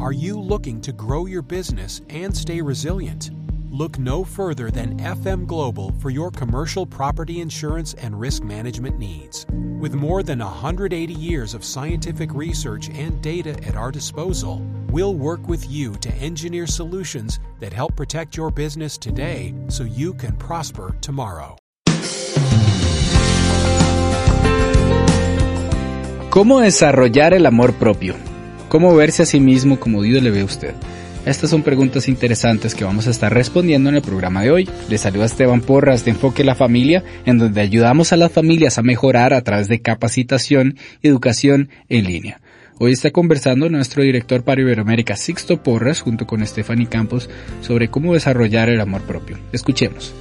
Are you looking to grow your business and stay resilient? Look no further than FM Global for your commercial property insurance and risk management needs. With more than 180 years of scientific research and data at our disposal, we'll work with you to engineer solutions that help protect your business today so you can prosper tomorrow. ¿Cómo desarrollar el amor propio? ¿Cómo verse a sí mismo como Dios le ve a usted? Estas son preguntas interesantes que vamos a estar respondiendo en el programa de hoy. Les saluda Esteban Porras de Enfoque la Familia, en donde ayudamos a las familias a mejorar a través de capacitación y educación en línea. Hoy está conversando nuestro director para Iberoamérica, Sixto Porras, junto con Stephanie Campos, sobre cómo desarrollar el amor propio. Escuchemos.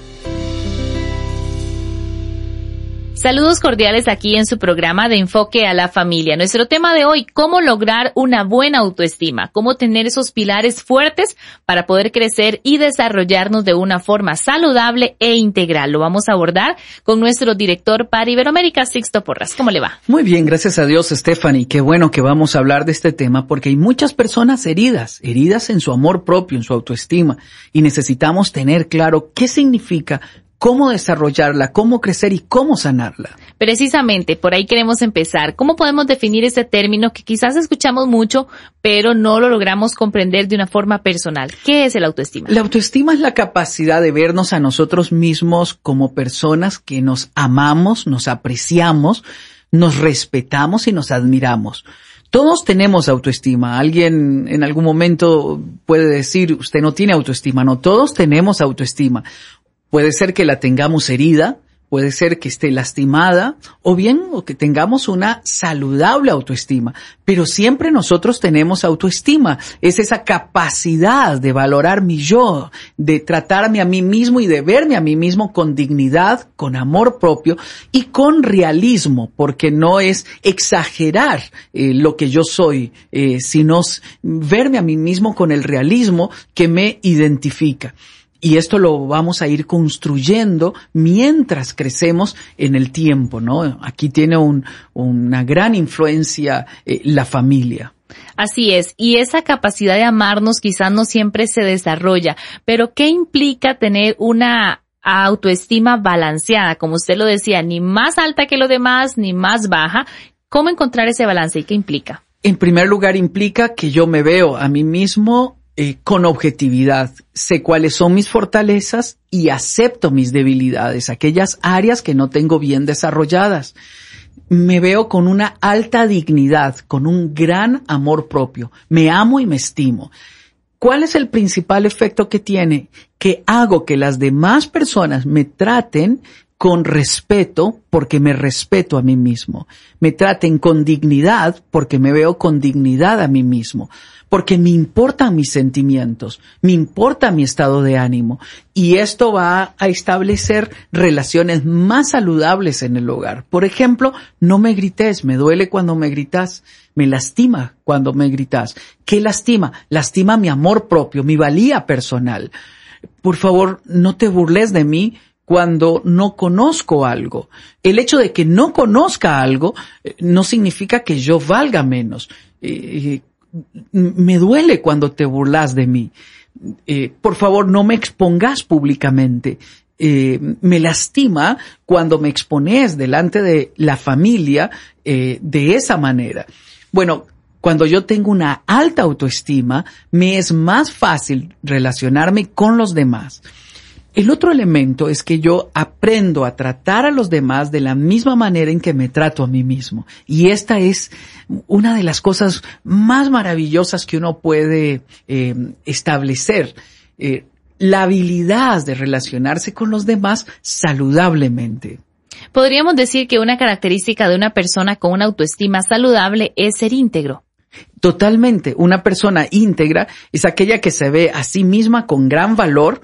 Saludos cordiales aquí en su programa de enfoque a la familia. Nuestro tema de hoy, cómo lograr una buena autoestima, cómo tener esos pilares fuertes para poder crecer y desarrollarnos de una forma saludable e integral. Lo vamos a abordar con nuestro director para Iberoamérica, Sixto Porras. ¿Cómo le va? Muy bien, gracias a Dios, Stephanie. Qué bueno que vamos a hablar de este tema porque hay muchas personas heridas, heridas en su amor propio, en su autoestima, y necesitamos tener claro qué significa cómo desarrollarla, cómo crecer y cómo sanarla. Precisamente, por ahí queremos empezar. ¿Cómo podemos definir ese término que quizás escuchamos mucho, pero no lo logramos comprender de una forma personal? ¿Qué es el autoestima? La autoestima es la capacidad de vernos a nosotros mismos como personas que nos amamos, nos apreciamos, nos respetamos y nos admiramos. Todos tenemos autoestima. Alguien en algún momento puede decir, usted no tiene autoestima. No, todos tenemos autoestima. Puede ser que la tengamos herida, puede ser que esté lastimada o bien o que tengamos una saludable autoestima, pero siempre nosotros tenemos autoestima, es esa capacidad de valorar mi yo, de tratarme a mí mismo y de verme a mí mismo con dignidad, con amor propio y con realismo, porque no es exagerar eh, lo que yo soy, eh, sino verme a mí mismo con el realismo que me identifica. Y esto lo vamos a ir construyendo mientras crecemos en el tiempo, ¿no? Aquí tiene un, una gran influencia eh, la familia. Así es, y esa capacidad de amarnos quizás no siempre se desarrolla, pero ¿qué implica tener una autoestima balanceada? Como usted lo decía, ni más alta que lo demás, ni más baja. ¿Cómo encontrar ese balance y qué implica? En primer lugar, implica que yo me veo a mí mismo eh, con objetividad. Sé cuáles son mis fortalezas y acepto mis debilidades, aquellas áreas que no tengo bien desarrolladas. Me veo con una alta dignidad, con un gran amor propio. Me amo y me estimo. ¿Cuál es el principal efecto que tiene? Que hago que las demás personas me traten con respeto porque me respeto a mí mismo. Me traten con dignidad porque me veo con dignidad a mí mismo porque me importan mis sentimientos, me importa mi estado de ánimo y esto va a establecer relaciones más saludables en el hogar. Por ejemplo, no me grites, me duele cuando me gritas, me lastima cuando me gritas. ¿Qué lastima? Lastima mi amor propio, mi valía personal. Por favor, no te burles de mí cuando no conozco algo. El hecho de que no conozca algo eh, no significa que yo valga menos. Eh, me duele cuando te burlas de mí. Eh, por favor, no me expongas públicamente. Eh, me lastima cuando me expones delante de la familia eh, de esa manera. Bueno, cuando yo tengo una alta autoestima, me es más fácil relacionarme con los demás. El otro elemento es que yo aprendo a tratar a los demás de la misma manera en que me trato a mí mismo. Y esta es una de las cosas más maravillosas que uno puede eh, establecer. Eh, la habilidad de relacionarse con los demás saludablemente. Podríamos decir que una característica de una persona con una autoestima saludable es ser íntegro. Totalmente. Una persona íntegra es aquella que se ve a sí misma con gran valor,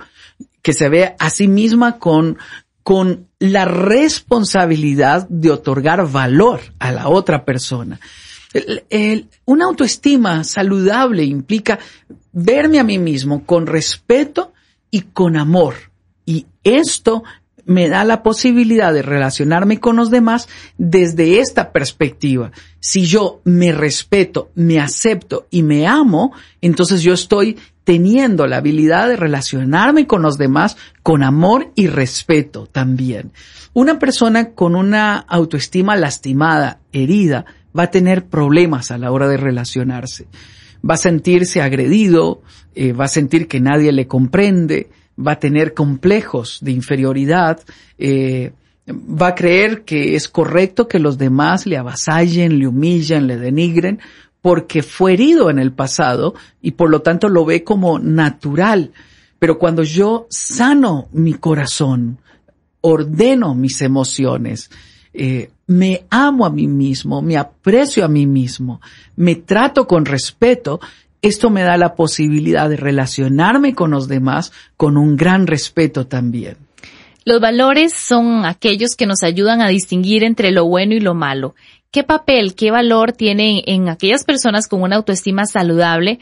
que se ve a sí misma con, con la responsabilidad de otorgar valor a la otra persona. una autoestima saludable implica verme a mí mismo con respeto y con amor. Y esto me da la posibilidad de relacionarme con los demás desde esta perspectiva. Si yo me respeto, me acepto y me amo, entonces yo estoy teniendo la habilidad de relacionarme con los demás con amor y respeto también. Una persona con una autoestima lastimada, herida, va a tener problemas a la hora de relacionarse. Va a sentirse agredido, eh, va a sentir que nadie le comprende, va a tener complejos de inferioridad, eh, va a creer que es correcto que los demás le avasallen, le humillen, le denigren, porque fue herido en el pasado y por lo tanto lo ve como natural. Pero cuando yo sano mi corazón, ordeno mis emociones, eh, me amo a mí mismo, me aprecio a mí mismo, me trato con respeto, esto me da la posibilidad de relacionarme con los demás con un gran respeto también. Los valores son aquellos que nos ayudan a distinguir entre lo bueno y lo malo. ¿Qué papel, qué valor tienen en aquellas personas con una autoestima saludable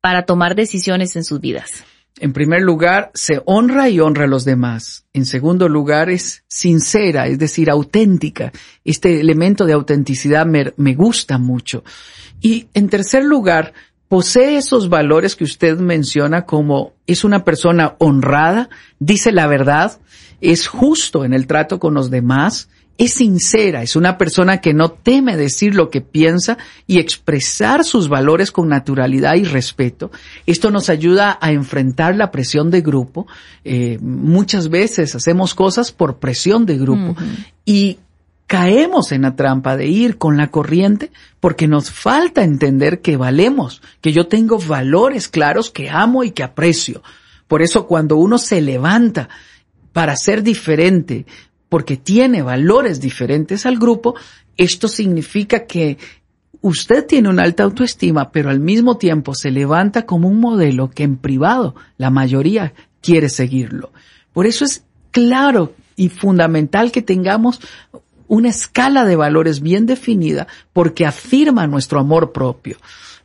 para tomar decisiones en sus vidas? En primer lugar, se honra y honra a los demás. En segundo lugar, es sincera, es decir, auténtica. Este elemento de autenticidad me, me gusta mucho. Y en tercer lugar, posee esos valores que usted menciona como es una persona honrada, dice la verdad, es justo en el trato con los demás, es sincera, es una persona que no teme decir lo que piensa y expresar sus valores con naturalidad y respeto. Esto nos ayuda a enfrentar la presión de grupo. Eh, muchas veces hacemos cosas por presión de grupo y caemos en la trampa de ir con la corriente porque nos falta entender que valemos, que yo tengo valores claros que amo y que aprecio. Por eso cuando uno se levanta para ser diferente, porque tiene valores diferentes al grupo, esto significa que usted tiene una alta autoestima, pero al mismo tiempo se levanta como un modelo que en privado la mayoría quiere seguirlo. Por eso es claro y fundamental que tengamos una escala de valores bien definida porque afirma nuestro amor propio.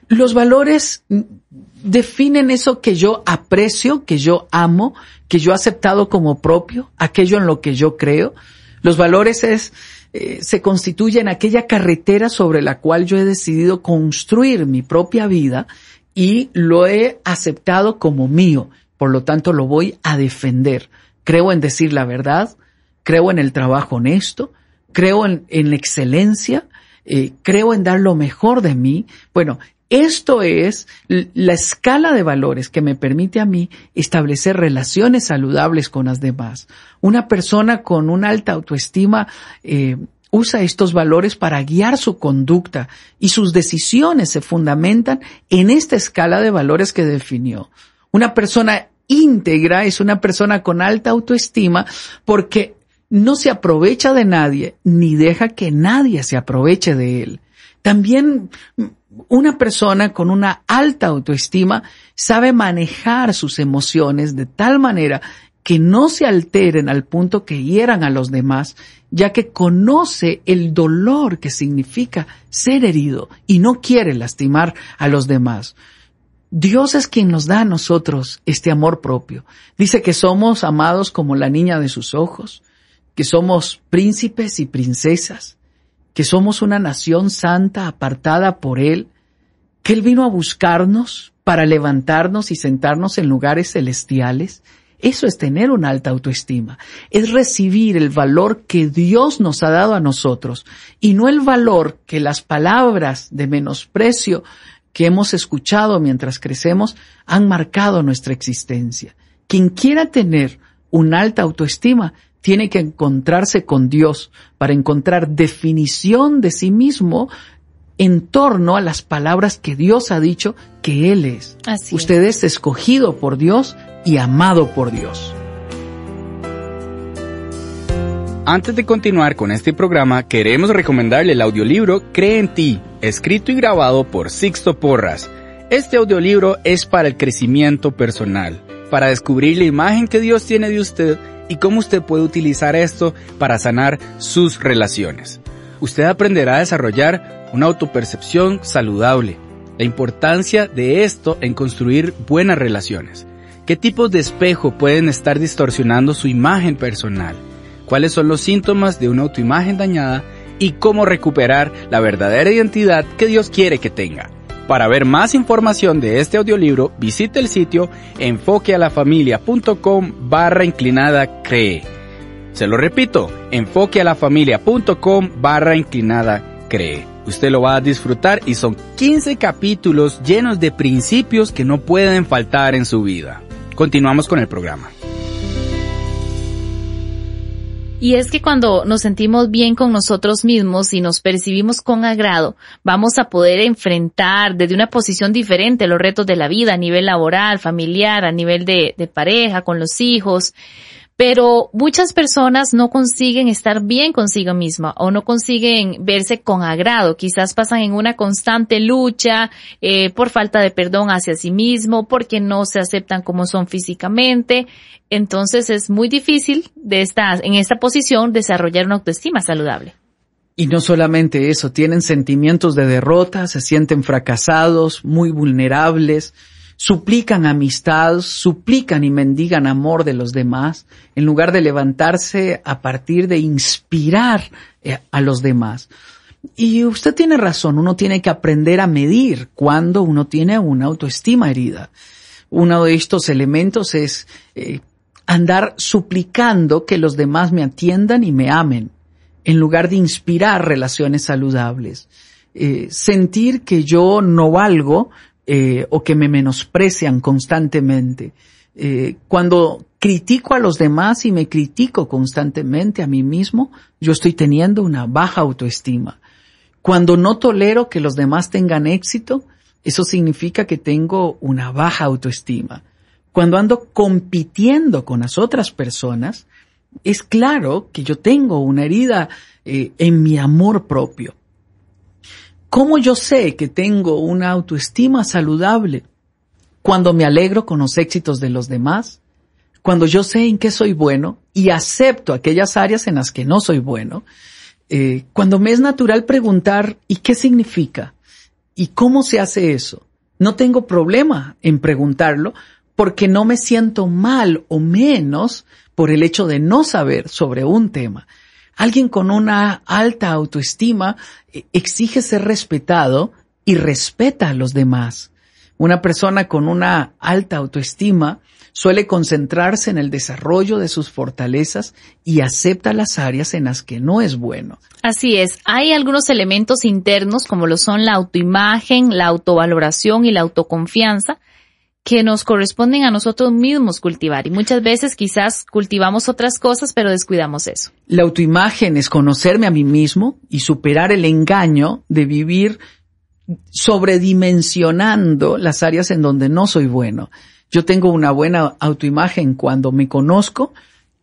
Los valores definen eso que yo aprecio, que yo amo, que yo he aceptado como propio, aquello en lo que yo creo. Los valores es, eh, se constituyen aquella carretera sobre la cual yo he decidido construir mi propia vida y lo he aceptado como mío. Por lo tanto, lo voy a defender. Creo en decir la verdad, creo en el trabajo honesto, creo en, la excelencia, eh, creo en dar lo mejor de mí. Bueno, esto es la escala de valores que me permite a mí establecer relaciones saludables con las demás. Una persona con una alta autoestima eh, usa estos valores para guiar su conducta y sus decisiones se fundamentan en esta escala de valores que definió. Una persona íntegra es una persona con alta autoestima porque no se aprovecha de nadie ni deja que nadie se aproveche de él. También una persona con una alta autoestima sabe manejar sus emociones de tal manera que no se alteren al punto que hieran a los demás, ya que conoce el dolor que significa ser herido y no quiere lastimar a los demás. Dios es quien nos da a nosotros este amor propio. Dice que somos amados como la niña de sus ojos, que somos príncipes y princesas, que somos una nación santa apartada por Él, que Él vino a buscarnos para levantarnos y sentarnos en lugares celestiales. Eso es tener una alta autoestima, es recibir el valor que Dios nos ha dado a nosotros y no el valor que las palabras de menosprecio que hemos escuchado mientras crecemos han marcado nuestra existencia. Quien quiera tener una alta autoestima tiene que encontrarse con Dios para encontrar definición de sí mismo en torno a las palabras que Dios ha dicho que Él es. Usted es escogido por Dios y amado por Dios. Antes de continuar con este programa, queremos recomendarle el audiolibro Cree en ti escrito y grabado por Sixto Porras. Este audiolibro es para el crecimiento personal, para descubrir la imagen que Dios tiene de usted y cómo usted puede utilizar esto para sanar sus relaciones. Usted aprenderá a desarrollar una autopercepción saludable, la importancia de esto en construir buenas relaciones, qué tipos de espejo pueden estar distorsionando su imagen personal, cuáles son los síntomas de una autoimagen dañada y cómo recuperar la verdadera identidad que Dios quiere que tenga. Para ver más información de este audiolibro, visite el sitio enfoquealafamilia.com barra inclinada cree. Se lo repito, enfoquealafamilia.com barra inclinada cree. Usted lo va a disfrutar y son 15 capítulos llenos de principios que no pueden faltar en su vida. Continuamos con el programa. Y es que cuando nos sentimos bien con nosotros mismos y nos percibimos con agrado, vamos a poder enfrentar desde una posición diferente los retos de la vida a nivel laboral, familiar, a nivel de, pareja, con los hijos pero muchas personas no consiguen estar bien consigo misma o no consiguen verse con agrado. Quizás pasan en una constante lucha eh, por falta de perdón hacia sí mismo, porque no se aceptan como son físicamente. Entonces es muy difícil de estar en esta posición desarrollar una autoestima saludable. Y no solamente eso, tienen sentimientos de derrota, se sienten fracasados, muy vulnerables, suplican amistad, suplican y mendigan amor de los demás, en lugar de levantarse a partir de inspirar eh, a los demás. Y usted tiene razón, uno tiene que aprender a medir cuando uno tiene una autoestima herida. Uno de estos elementos es eh, andar suplicando que los demás me atiendan y me amen, en lugar de inspirar relaciones saludables. Eh, sentir que yo no valgo eh, o que me menosprecian constantemente. Eh, cuando critico a los demás y me critico constantemente a mí mismo, yo estoy teniendo una baja autoestima. Cuando no tolero que los demás tengan éxito, eso significa que tengo una baja autoestima. Cuando ando compitiendo con las otras personas, es claro que yo tengo una herida eh, en mi amor propio. ¿Cómo yo sé que tengo una autoestima saludable? Cuando me alegro con los éxitos de los demás, cuando yo sé en qué soy bueno y acepto aquellas áreas en las que no soy bueno, eh, cuando me es natural preguntar ¿y qué significa? ¿Y cómo se hace eso? No tengo problema en preguntarlo porque no me siento mal o menos por el hecho de no saber sobre un tema. Alguien con una alta autoestima eh, exige ser respetado y respeta a los demás. Una persona con una alta autoestima suele concentrarse en el desarrollo de sus fortalezas y acepta las áreas en las que no es bueno. Así es, hay algunos elementos internos como lo son la autoimagen, la autovaloración y la autoconfianza que nos corresponden a nosotros mismos cultivar y muchas veces quizás cultivamos otras cosas pero descuidamos eso. La autoimagen es conocerme a mí mismo y superar el engaño de vivir sobredimensionando las áreas en donde no soy bueno. Yo tengo una buena autoimagen cuando me conozco,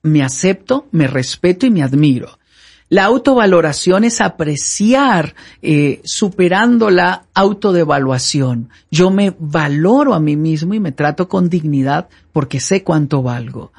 me acepto, me respeto y me admiro. La autovaloración es apreciar eh, superando la autodevaluación. Yo me valoro a mí mismo y me trato con dignidad porque sé cuánto valgo.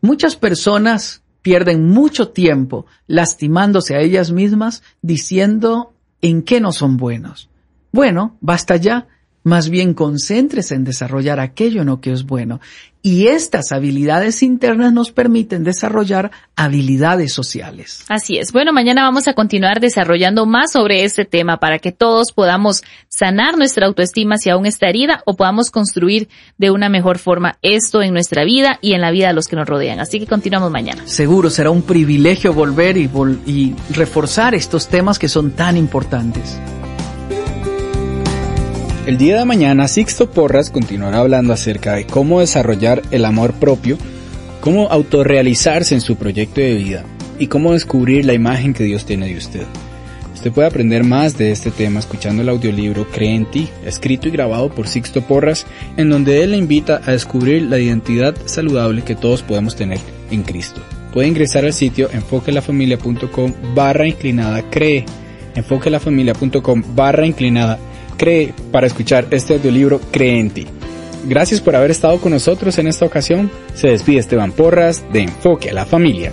Muchas personas pierden mucho tiempo lastimándose a ellas mismas diciendo en qué no son buenos. Bueno, basta ya. Más bien concéntrese en desarrollar aquello en lo que es bueno. Y estas habilidades internas nos permiten desarrollar habilidades sociales. Así es. Bueno, mañana vamos a continuar desarrollando más sobre este tema para que todos podamos sanar nuestra autoestima si aún está herida o podamos construir de una mejor forma esto en nuestra vida y en la vida de los que nos rodean. Así que continuamos mañana. Seguro será un privilegio volver y, y reforzar estos temas que son tan importantes. El día de mañana Sixto Porras continuará hablando acerca de cómo desarrollar el amor propio, cómo autorrealizarse en su proyecto de vida y cómo descubrir la imagen que Dios tiene de usted. Usted puede aprender más de este tema escuchando el audiolibro Cree en ti, escrito y grabado por Sixto Porras, en donde él le invita a descubrir la identidad saludable que todos podemos tener en Cristo. Puede ingresar al sitio enfoquelafamilia.com barra inclinada cree enfoquelafamilia.com barra inclinada. Cree para escuchar este audiolibro Cree en ti. Gracias por haber estado con nosotros en esta ocasión. Se despide Esteban Porras de Enfoque a la Familia.